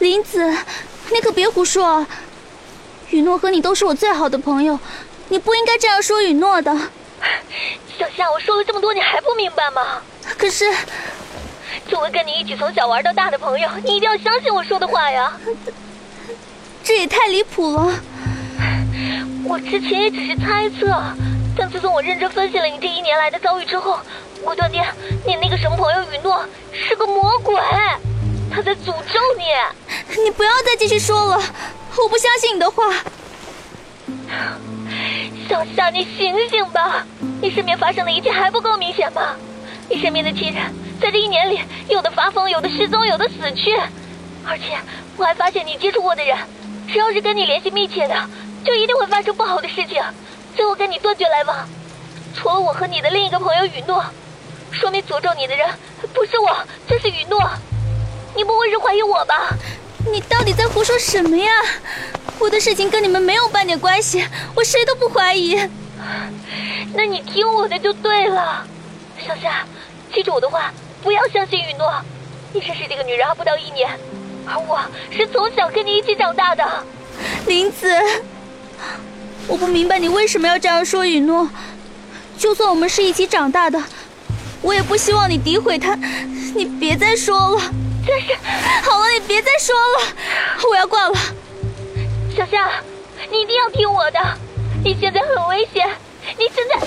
林子，你可别胡说。雨诺和你都是我最好的朋友，你不应该这样说雨诺的。小夏，我说了这么多，你还不明白吗？可是，作为跟你一起从小玩到大的朋友，你一定要相信我说的话呀。这也太离谱了。我之前也只是猜测，但自从我认真分析了你这一年来的遭遇之后，我断定你那个什么朋友雨诺是个魔鬼，他在诅咒你。你不要再继续说了。我不相信你的话，小夏，你醒醒吧！你身边发生的一切还不够明显吗？你身边的亲人在这一年里，有的发疯，有的失踪，有的死去，而且我还发现你接触过的人，只要是跟你联系密切的，就一定会发生不好的事情，最后跟你断绝来往。除了我和你的另一个朋友雨诺，说明诅咒你的人不是我，就是雨诺。你不会是怀疑我吧？你到底在胡说什么呀？我的事情跟你们没有半点关系，我谁都不怀疑。那你听我的就对了，小夏，记住我的话，不要相信雨诺。你认识这个女人还不到一年，而我是从小跟你一起长大的。林子，我不明白你为什么要这样说雨诺。就算我们是一起长大的，我也不希望你诋毁他。你别再说了。真是，好了，你别再说了，我要挂了。小夏，你一定要听我的，你现在很危险，你现在。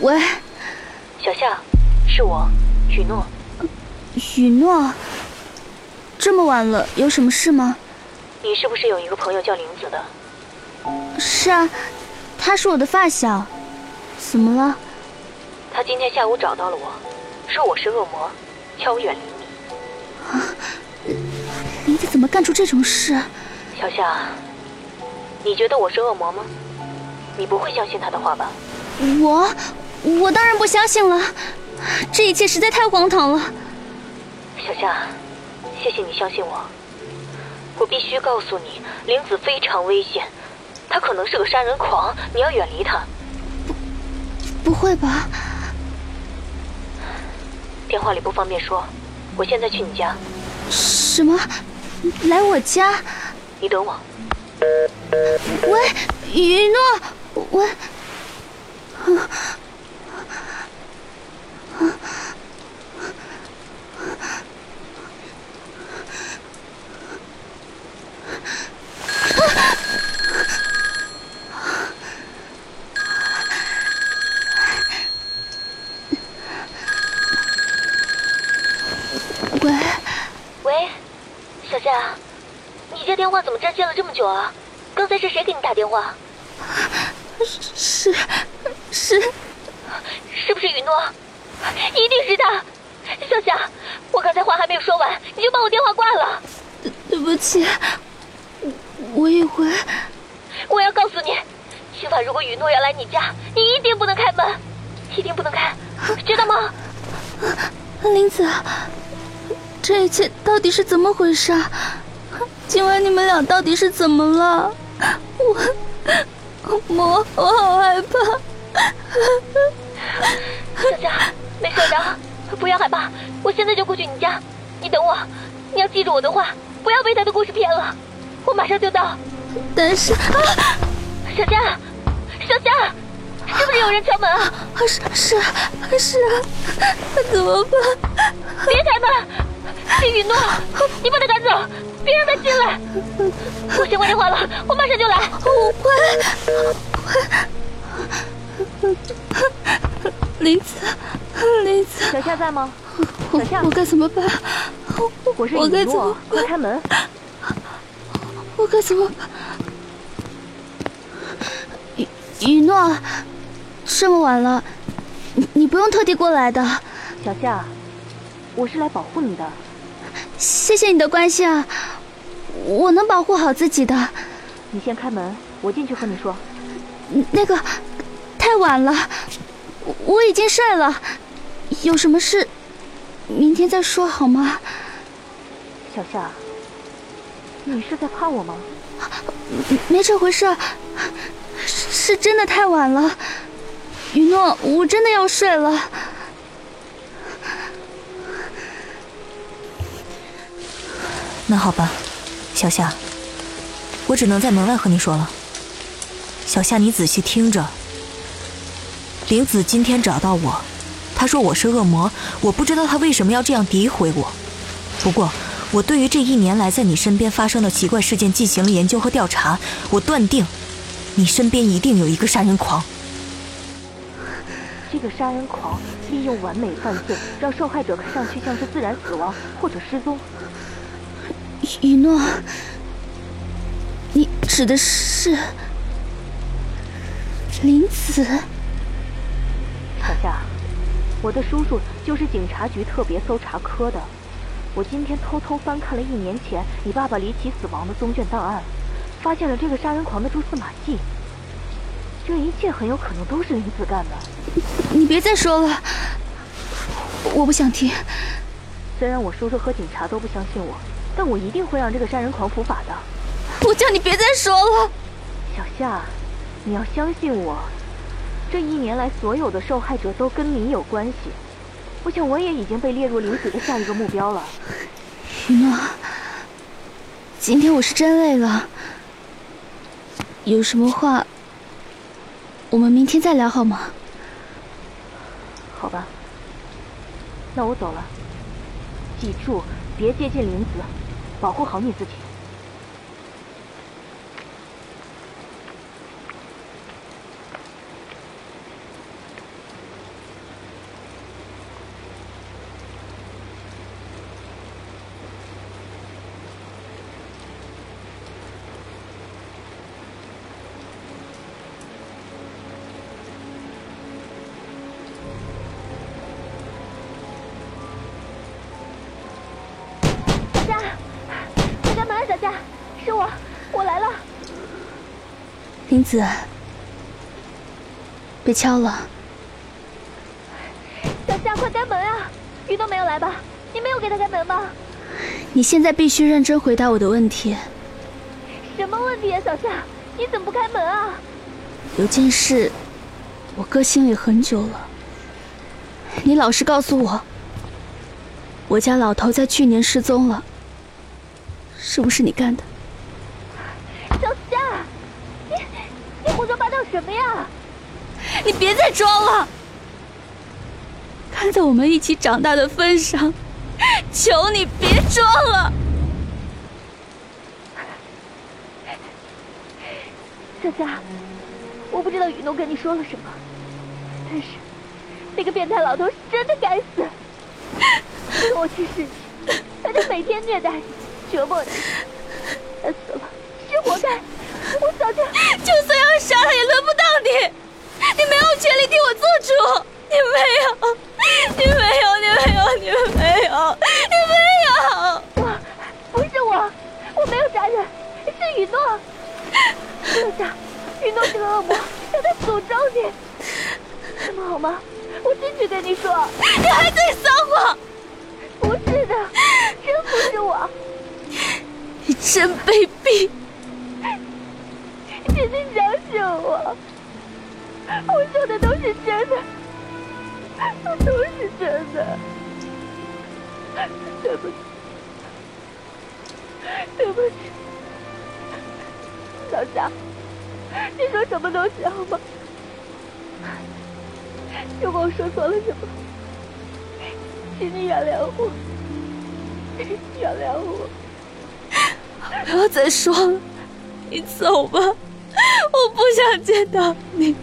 喂，小夏，是我，许诺。许诺，这么晚了，有什么事吗？你是不是有一个朋友叫林子的？是啊，他是我的发小，怎么了？他今天下午找到了我，说我是恶魔，叫我远离你。啊，林子怎么干出这种事？小夏，你觉得我是恶魔吗？你不会相信他的话吧？我，我当然不相信了，这一切实在太荒唐了。小夏，谢谢你相信我。我必须告诉你，林子非常危险。他可能是个杀人狂，你要远离他。不，不会吧？电话里不方便说，我现在去你家。什么？来我家？你等我。喂，雨诺，喂。接了这么久啊！刚才是谁给你打电话？是是是不是雨诺？一定是他！小夏，我刚才话还没有说完，你就把我电话挂了。对对不起，我以为……我要告诉你，今晚如果雨诺要来你家，你一定不能开门，一定不能开，知道吗？林子，这一切到底是怎么回事？今晚你们俩到底是怎么了？我我我好害怕。小夏，没事的，不要害怕，我现在就过去你家，你等我，你要记住我的话，不要被他的故事骗了，我马上就到。但是，啊小夏，小夏，是不是有人敲门啊？是是是，怎么办？别开门，是雨诺，你把他赶走。别让他我先挂电话了，我马上就来。我快快！林子，林子，小夏在吗？小夏，我该怎么办？我是雨诺，快开门！我该怎么办？雨雨诺，这么晚了，你你不用特地过来的。小夏，我是来保护你的。谢谢你的关心啊。我能保护好自己的。你先开门，我进去和你说。那个，太晚了，我已经睡了。有什么事，明天再说好吗？小夏，你是在怕我吗？没这回事。是真的太晚了，雨诺，我真的要睡了。那好吧，小夏，我只能在门外和你说了。小夏，你仔细听着。玲子今天找到我，她说我是恶魔，我不知道她为什么要这样诋毁我。不过，我对于这一年来在你身边发生的奇怪事件进行了研究和调查，我断定，你身边一定有一个杀人狂。这个杀人狂利用完美犯罪，让受害者看上去像是自然死亡或者失踪。雨诺，你指的是林子？小夏，我的叔叔就是警察局特别搜查科的。我今天偷偷翻看了一年前你爸爸离奇死亡的宗卷档案，发现了这个杀人狂的蛛丝马迹。这一切很有可能都是林子干的。你别再说了，我不想听。虽然我叔叔和警察都不相信我。但我一定会让这个杀人狂伏法的。我叫你别再说了，小夏，你要相信我。这一年来，所有的受害者都跟你有关系。我想我也已经被列入林子的下一个目标了。雨诺，今天我是真累了，有什么话，我们明天再聊好吗？好吧，那我走了。记住，别接近林子。保护好你自己。林子，别敲了。小夏，快开门啊！鱼都没有来吧？你没有给他开门吗？你现在必须认真回答我的问题。什么问题啊，小夏？你怎么不开门啊？有件事，我搁心里很久了。你老实告诉我，我家老头在去年失踪了，是不是你干的？胡说八道什么呀！你别再装了！看在我们一起长大的份上，求你别装了！小夏，我不知道雨诺跟你说了什么，但是那个变态老头是真的该死！我去世前，他就每天虐待你、折磨你，他死了是活该。我早就，就算要杀他，也轮不到你。你没有权利替我做主，你没有，你没有，你没有，你没有，你没有。我，不是我，我没有杀人，是雨诺。小夏，雨诺是个恶魔，让他诅咒你。这么好吗？我进去跟你说。你还在撒谎？不是的，真不是我。你真卑鄙。请你相信我，我说的都是真的，都是真的。对不起，对不起，小夏，你说什么都行好吗？如果我说错了什么，请你原谅我，原谅我。不要再说了，你走吧。我不想见到你，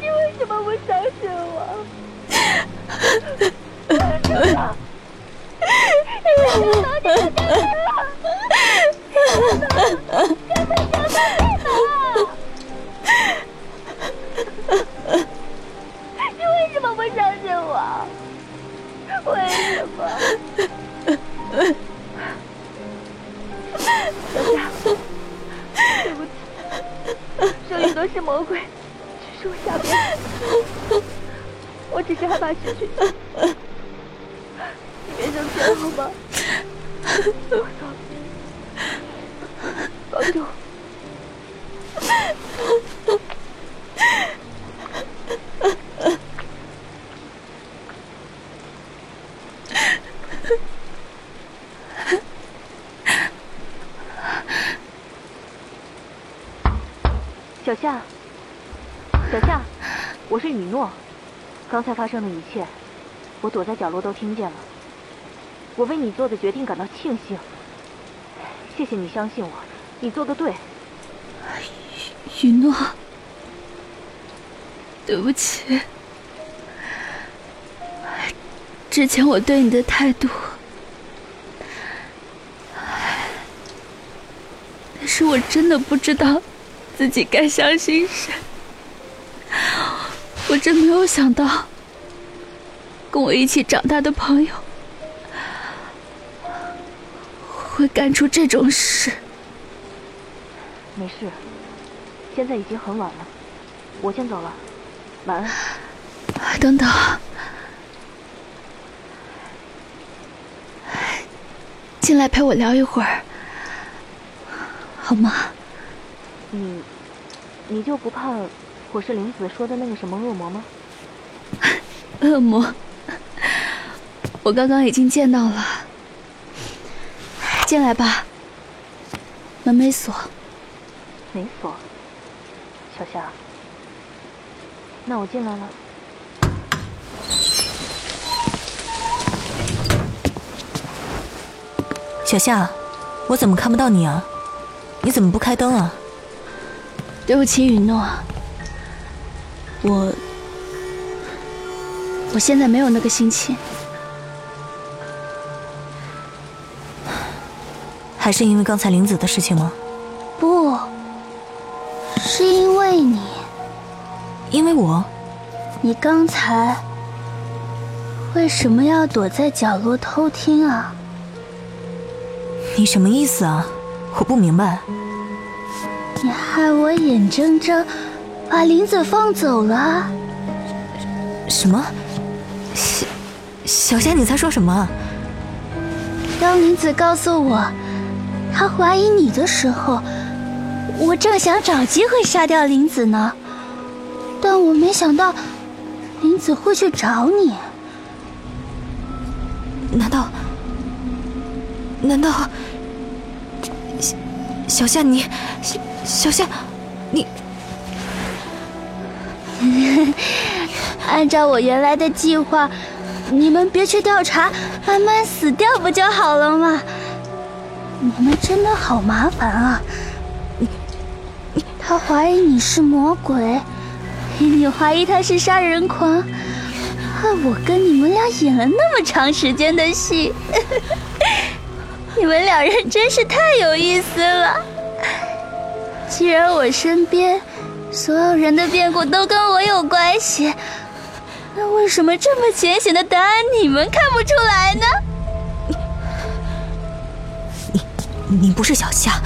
你为什么？不相信我？为什么？你为什么？老是不相信我？干嘛要你为什么？不相信我？为什么？小夏，对不起。这里都是魔鬼，树下面，我只是害怕失去你。别生气了好吗？保重。小夏。小夏，我是雨诺。刚才发生的一切，我躲在角落都听见了。我为你做的决定感到庆幸。谢谢你相信我，你做的对。雨诺，对不起，之前我对你的态度，但是我真的不知道自己该相信谁。我真没有想到，跟我一起长大的朋友会干出这种事。没事，现在已经很晚了，我先走了，晚安。等等，进来陪我聊一会儿，好吗？你，你就不怕我是玲子说的那个什么恶魔吗？恶魔，我刚刚已经见到了。进来吧，门没锁。没锁，小夏，那我进来了。小夏，我怎么看不到你啊？你怎么不开灯啊？对不起，雨诺，我我现在没有那个心情。还是因为刚才玲子的事情吗？不。是因为你，因为我，你刚才为什么要躲在角落偷听啊？你什么意思啊？我不明白。你害我眼睁睁把林子放走了。什么？小小夏，你在说什么？当林子告诉我他怀疑你的时候。我正想找机会杀掉林子呢，但我没想到林子会去找你。难道？难道？小小夏，你小小夏，你？按照我原来的计划，你们别去调查，慢慢死掉不就好了吗？你们真的好麻烦啊！他怀疑你是魔鬼，你怀疑他是杀人狂，害我跟你们俩演了那么长时间的戏，你们两人真是太有意思了。既然我身边所有人的变故都跟我有关系，那为什么这么浅显的答案你们看不出来呢？你，你，你不是小夏。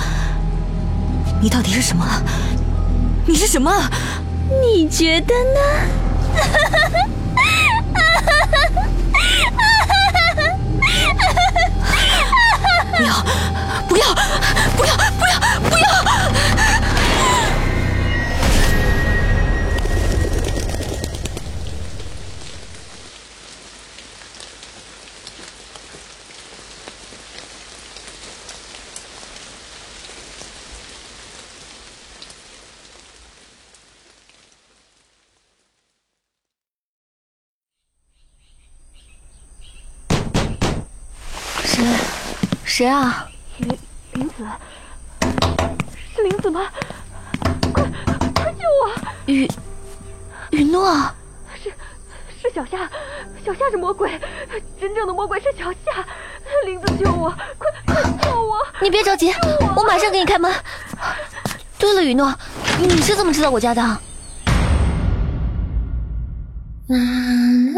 你到底是什么？你是什么？你觉得呢？不要！不要！不要！不要！不要！谁啊？林林子，是林子吗？快快救我！雨雨诺，是是小夏，小夏是魔鬼，真正的魔鬼是小夏。林子救我，快快救我！你别着急，我马上给你开门。对了，雨诺，你是怎么知道我家的？嗯。